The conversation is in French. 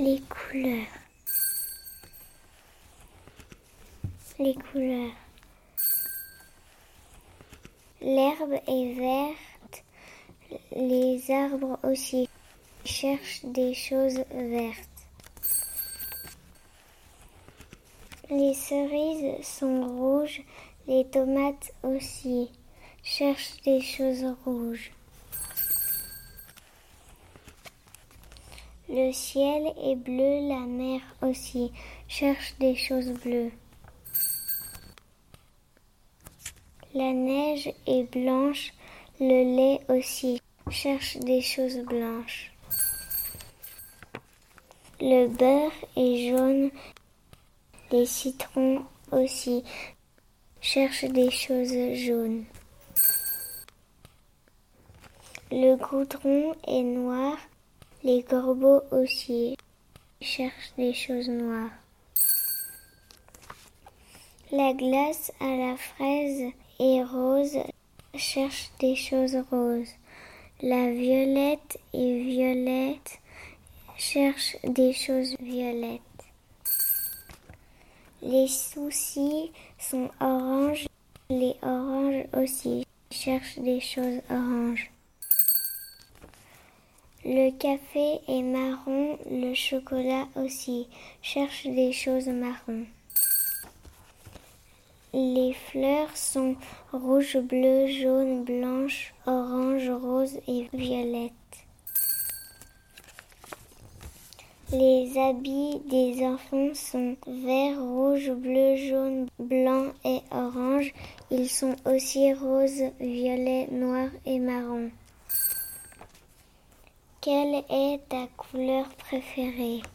Les couleurs. Les couleurs. L'herbe est verte, les arbres aussi cherchent des choses vertes. Les cerises sont rouges, les tomates aussi cherchent des choses rouges. Le ciel est bleu, la mer aussi cherche des choses bleues. La neige est blanche, le lait aussi cherche des choses blanches. Le beurre est jaune, les citrons aussi cherchent des choses jaunes. Le goudron est noir, les corbeaux aussi cherchent des choses noires. La glace à la fraise et rose cherche des choses roses. La violette et violette cherche des choses violettes. Les soucis sont oranges, les oranges aussi cherchent des choses oranges. Le café est marron, le chocolat aussi cherche des choses marron. Les fleurs sont rouge, bleu, jaune, blanche, orange, rose et violette. Les habits des enfants sont vert, rouge, bleu, jaune, blanc et orange. Ils sont aussi rose, violet, noir et marron. Quelle est ta couleur préférée?